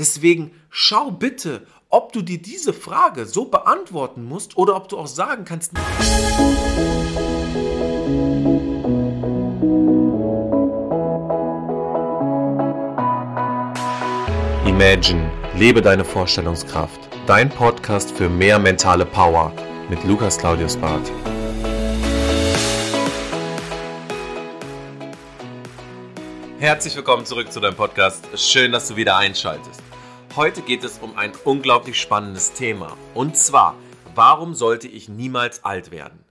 Deswegen schau bitte, ob du dir diese Frage so beantworten musst oder ob du auch sagen kannst. Imagine, lebe deine Vorstellungskraft. Dein Podcast für mehr mentale Power mit Lukas Claudius Barth. Herzlich willkommen zurück zu deinem Podcast. Schön, dass du wieder einschaltest. Heute geht es um ein unglaublich spannendes Thema. Und zwar, warum sollte ich niemals alt werden?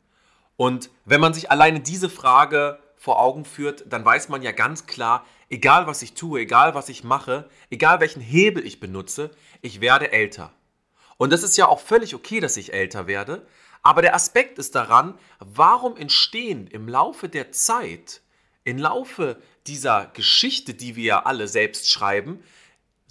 Und wenn man sich alleine diese Frage vor Augen führt, dann weiß man ja ganz klar, egal was ich tue, egal was ich mache, egal welchen Hebel ich benutze, ich werde älter. Und das ist ja auch völlig okay, dass ich älter werde. Aber der Aspekt ist daran, warum entstehen im Laufe der Zeit, im Laufe dieser Geschichte, die wir ja alle selbst schreiben,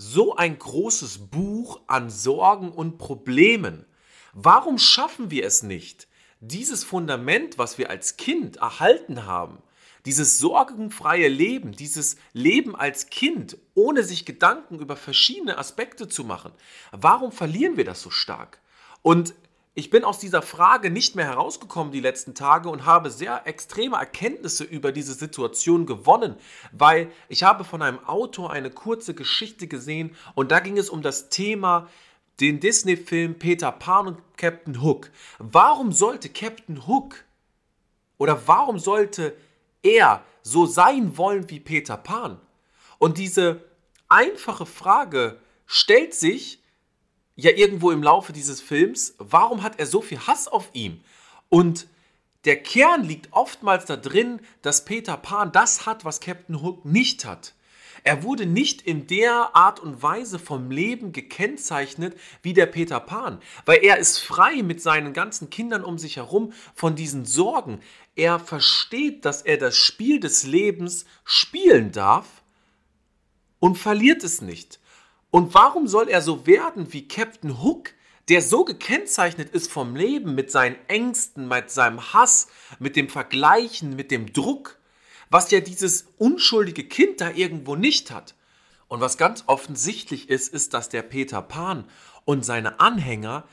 so ein großes Buch an Sorgen und Problemen. Warum schaffen wir es nicht, dieses Fundament, was wir als Kind erhalten haben, dieses sorgenfreie Leben, dieses Leben als Kind, ohne sich Gedanken über verschiedene Aspekte zu machen, warum verlieren wir das so stark? Und ich bin aus dieser Frage nicht mehr herausgekommen die letzten Tage und habe sehr extreme Erkenntnisse über diese Situation gewonnen, weil ich habe von einem Autor eine kurze Geschichte gesehen und da ging es um das Thema den Disney-Film Peter Pan und Captain Hook. Warum sollte Captain Hook oder warum sollte er so sein wollen wie Peter Pan? Und diese einfache Frage stellt sich, ja irgendwo im Laufe dieses Films, warum hat er so viel Hass auf ihm? Und der Kern liegt oftmals da drin, dass Peter Pan das hat, was Captain Hook nicht hat. Er wurde nicht in der Art und Weise vom Leben gekennzeichnet wie der Peter Pan, weil er ist frei mit seinen ganzen Kindern um sich herum von diesen Sorgen. Er versteht, dass er das Spiel des Lebens spielen darf und verliert es nicht. Und warum soll er so werden wie Captain Hook, der so gekennzeichnet ist vom Leben mit seinen Ängsten, mit seinem Hass, mit dem Vergleichen, mit dem Druck, was ja dieses unschuldige Kind da irgendwo nicht hat. Und was ganz offensichtlich ist, ist, dass der Peter Pan und seine Anhänger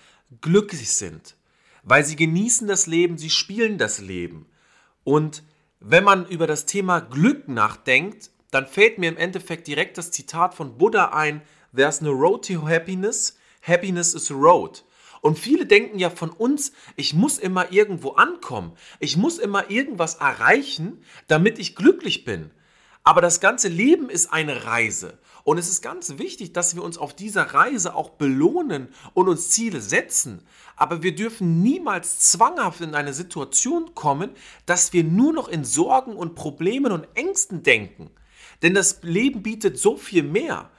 glücklich sind, weil sie genießen das Leben, sie spielen das Leben. Und wenn man über das Thema Glück nachdenkt, dann fällt mir im Endeffekt direkt das Zitat von Buddha ein, There's no road to happiness, happiness is road. Und viele denken ja von uns, ich muss immer irgendwo ankommen, ich muss immer irgendwas erreichen, damit ich glücklich bin. Aber das ganze Leben ist eine Reise. Und es ist ganz wichtig, dass wir uns auf dieser Reise auch belohnen und uns Ziele setzen. Aber wir dürfen niemals zwanghaft in eine Situation kommen, dass wir nur noch in Sorgen und Problemen und Ängsten denken. Denn das Leben bietet so viel mehr.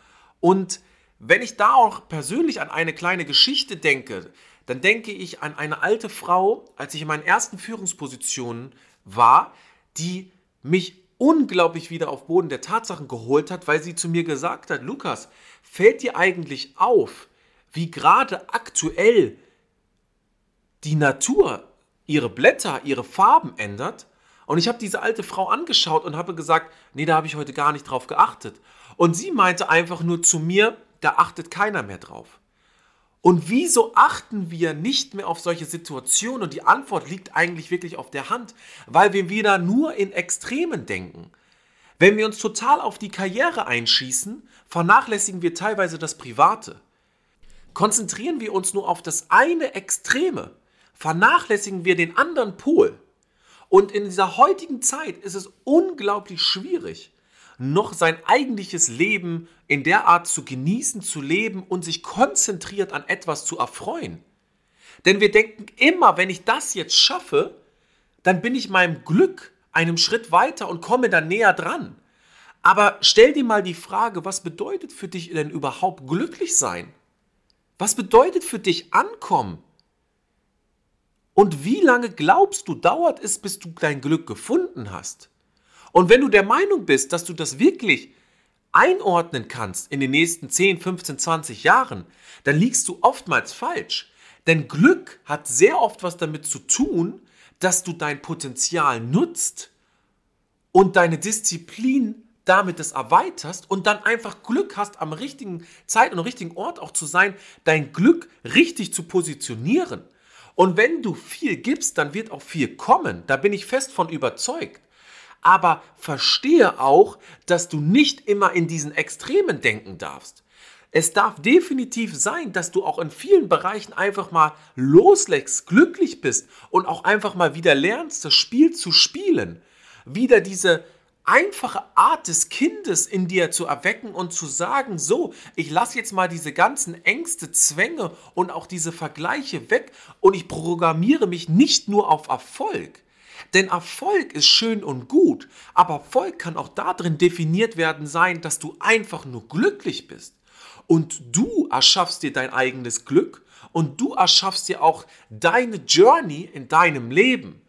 Und wenn ich da auch persönlich an eine kleine Geschichte denke, dann denke ich an eine alte Frau, als ich in meinen ersten Führungspositionen war, die mich unglaublich wieder auf Boden der Tatsachen geholt hat, weil sie zu mir gesagt hat, Lukas, fällt dir eigentlich auf, wie gerade aktuell die Natur ihre Blätter, ihre Farben ändert? Und ich habe diese alte Frau angeschaut und habe gesagt, nee, da habe ich heute gar nicht drauf geachtet. Und sie meinte einfach nur zu mir, da achtet keiner mehr drauf. Und wieso achten wir nicht mehr auf solche Situationen? Und die Antwort liegt eigentlich wirklich auf der Hand, weil wir wieder nur in Extremen denken. Wenn wir uns total auf die Karriere einschießen, vernachlässigen wir teilweise das Private. Konzentrieren wir uns nur auf das eine Extreme, vernachlässigen wir den anderen Pol. Und in dieser heutigen Zeit ist es unglaublich schwierig, noch sein eigentliches Leben in der Art zu genießen, zu leben und sich konzentriert an etwas zu erfreuen. Denn wir denken immer, wenn ich das jetzt schaffe, dann bin ich meinem Glück einem Schritt weiter und komme dann näher dran. Aber stell dir mal die Frage, was bedeutet für dich denn überhaupt glücklich sein? Was bedeutet für dich ankommen? Und wie lange glaubst du, dauert es, bis du dein Glück gefunden hast? Und wenn du der Meinung bist, dass du das wirklich einordnen kannst in den nächsten 10, 15, 20 Jahren, dann liegst du oftmals falsch. Denn Glück hat sehr oft was damit zu tun, dass du dein Potenzial nutzt und deine Disziplin damit das erweiterst und dann einfach Glück hast, am richtigen Zeit und am richtigen Ort auch zu sein, dein Glück richtig zu positionieren. Und wenn du viel gibst, dann wird auch viel kommen. Da bin ich fest von überzeugt. Aber verstehe auch, dass du nicht immer in diesen Extremen denken darfst. Es darf definitiv sein, dass du auch in vielen Bereichen einfach mal loslegst, glücklich bist und auch einfach mal wieder lernst, das Spiel zu spielen. Wieder diese einfache Art des Kindes in dir zu erwecken und zu sagen, so, ich lasse jetzt mal diese ganzen Ängste, Zwänge und auch diese Vergleiche weg und ich programmiere mich nicht nur auf Erfolg. Denn Erfolg ist schön und gut, aber Erfolg kann auch darin definiert werden sein, dass du einfach nur glücklich bist. Und du erschaffst dir dein eigenes Glück und du erschaffst dir auch deine Journey in deinem Leben.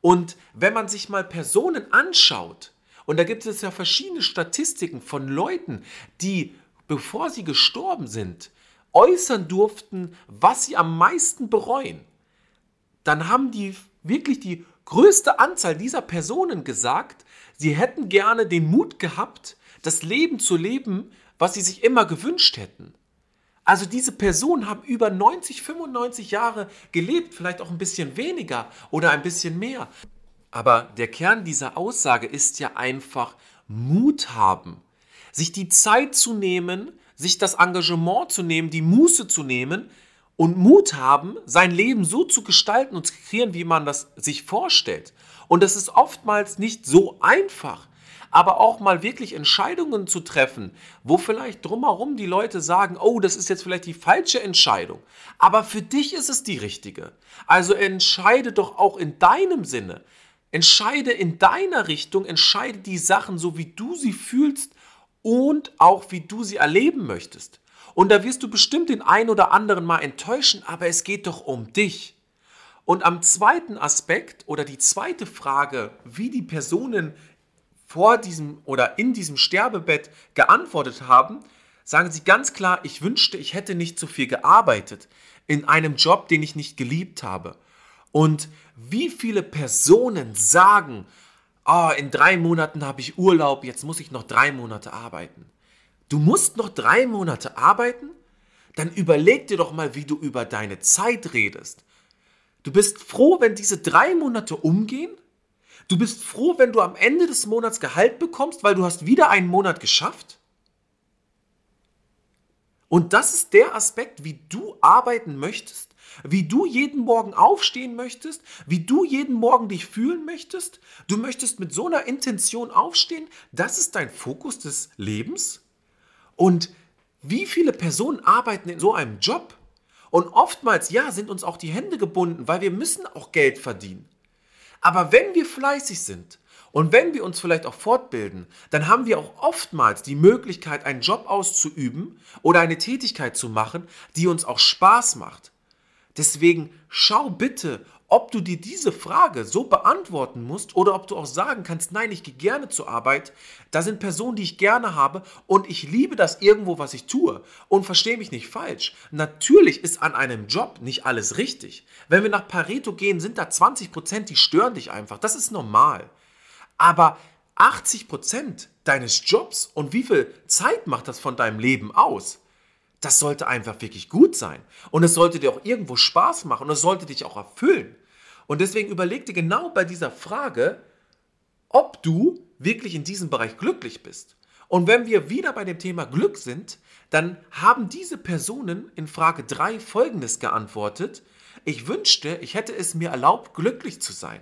Und wenn man sich mal Personen anschaut, und da gibt es ja verschiedene Statistiken von Leuten, die, bevor sie gestorben sind, äußern durften, was sie am meisten bereuen. Dann haben die wirklich die größte Anzahl dieser Personen gesagt, sie hätten gerne den Mut gehabt, das Leben zu leben, was sie sich immer gewünscht hätten. Also diese Personen haben über 90, 95 Jahre gelebt, vielleicht auch ein bisschen weniger oder ein bisschen mehr. Aber der Kern dieser Aussage ist ja einfach Mut haben, sich die Zeit zu nehmen, sich das Engagement zu nehmen, die Muße zu nehmen und Mut haben, sein Leben so zu gestalten und zu kreieren, wie man das sich vorstellt. Und das ist oftmals nicht so einfach aber auch mal wirklich Entscheidungen zu treffen, wo vielleicht drumherum die Leute sagen, oh, das ist jetzt vielleicht die falsche Entscheidung, aber für dich ist es die richtige. Also entscheide doch auch in deinem Sinne. Entscheide in deiner Richtung, entscheide die Sachen so, wie du sie fühlst und auch wie du sie erleben möchtest. Und da wirst du bestimmt den einen oder anderen mal enttäuschen, aber es geht doch um dich. Und am zweiten Aspekt oder die zweite Frage, wie die Personen vor diesem oder in diesem Sterbebett geantwortet haben, sagen sie ganz klar, ich wünschte, ich hätte nicht so viel gearbeitet in einem Job, den ich nicht geliebt habe. Und wie viele Personen sagen, oh, in drei Monaten habe ich Urlaub, jetzt muss ich noch drei Monate arbeiten. Du musst noch drei Monate arbeiten? Dann überleg dir doch mal, wie du über deine Zeit redest. Du bist froh, wenn diese drei Monate umgehen Du bist froh, wenn du am Ende des Monats Gehalt bekommst, weil du hast wieder einen Monat geschafft? Und das ist der Aspekt, wie du arbeiten möchtest, wie du jeden Morgen aufstehen möchtest, wie du jeden Morgen dich fühlen möchtest. Du möchtest mit so einer Intention aufstehen. Das ist dein Fokus des Lebens. Und wie viele Personen arbeiten in so einem Job? Und oftmals, ja, sind uns auch die Hände gebunden, weil wir müssen auch Geld verdienen. Aber wenn wir fleißig sind und wenn wir uns vielleicht auch fortbilden, dann haben wir auch oftmals die Möglichkeit, einen Job auszuüben oder eine Tätigkeit zu machen, die uns auch Spaß macht. Deswegen schau bitte, ob du dir diese Frage so beantworten musst oder ob du auch sagen kannst, nein, ich gehe gerne zur Arbeit, da sind Personen, die ich gerne habe und ich liebe das irgendwo, was ich tue. Und verstehe mich nicht falsch. Natürlich ist an einem Job nicht alles richtig. Wenn wir nach Pareto gehen, sind da 20 Prozent, die stören dich einfach. Das ist normal. Aber 80 Prozent deines Jobs und wie viel Zeit macht das von deinem Leben aus? Das sollte einfach wirklich gut sein. Und es sollte dir auch irgendwo Spaß machen und es sollte dich auch erfüllen. Und deswegen überleg dir genau bei dieser Frage, ob du wirklich in diesem Bereich glücklich bist. Und wenn wir wieder bei dem Thema Glück sind, dann haben diese Personen in Frage 3 Folgendes geantwortet. Ich wünschte, ich hätte es mir erlaubt, glücklich zu sein.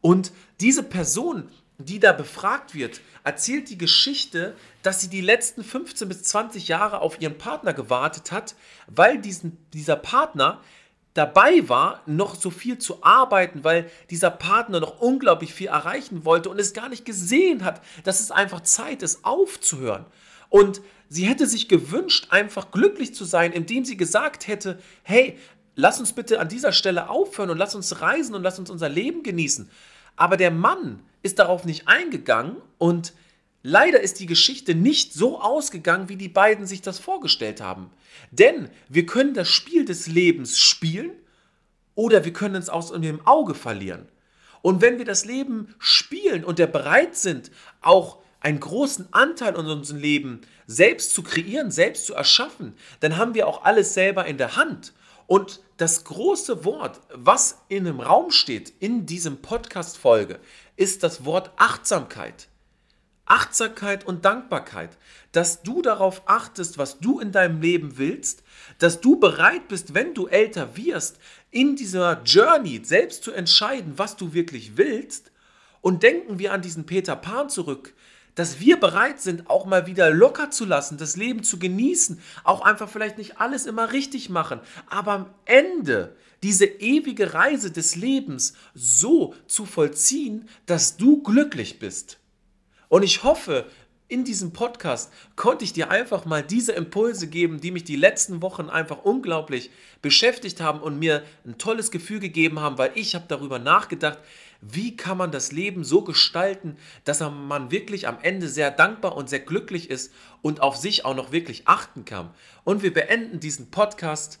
Und diese Person, die da befragt wird, erzählt die Geschichte, dass sie die letzten 15 bis 20 Jahre auf ihren Partner gewartet hat, weil diesen, dieser Partner dabei war, noch so viel zu arbeiten, weil dieser Partner noch unglaublich viel erreichen wollte und es gar nicht gesehen hat, dass es einfach Zeit ist, aufzuhören. Und sie hätte sich gewünscht, einfach glücklich zu sein, indem sie gesagt hätte, hey, lass uns bitte an dieser Stelle aufhören und lass uns reisen und lass uns unser Leben genießen. Aber der Mann ist darauf nicht eingegangen und Leider ist die Geschichte nicht so ausgegangen, wie die beiden sich das vorgestellt haben. Denn wir können das Spiel des Lebens spielen oder wir können es aus dem Auge verlieren. Und wenn wir das Leben spielen und der bereit sind, auch einen großen Anteil in unserem Leben selbst zu kreieren, selbst zu erschaffen, dann haben wir auch alles selber in der Hand. Und das große Wort, was in einem Raum steht in diesem Podcast-Folge, ist das Wort Achtsamkeit. Achtsamkeit und Dankbarkeit, dass du darauf achtest, was du in deinem Leben willst, dass du bereit bist, wenn du älter wirst, in dieser Journey selbst zu entscheiden, was du wirklich willst. Und denken wir an diesen Peter Pan zurück, dass wir bereit sind, auch mal wieder locker zu lassen, das Leben zu genießen, auch einfach vielleicht nicht alles immer richtig machen, aber am Ende diese ewige Reise des Lebens so zu vollziehen, dass du glücklich bist. Und ich hoffe, in diesem Podcast konnte ich dir einfach mal diese Impulse geben, die mich die letzten Wochen einfach unglaublich beschäftigt haben und mir ein tolles Gefühl gegeben haben, weil ich habe darüber nachgedacht, wie kann man das Leben so gestalten, dass man wirklich am Ende sehr dankbar und sehr glücklich ist und auf sich auch noch wirklich achten kann. Und wir beenden diesen Podcast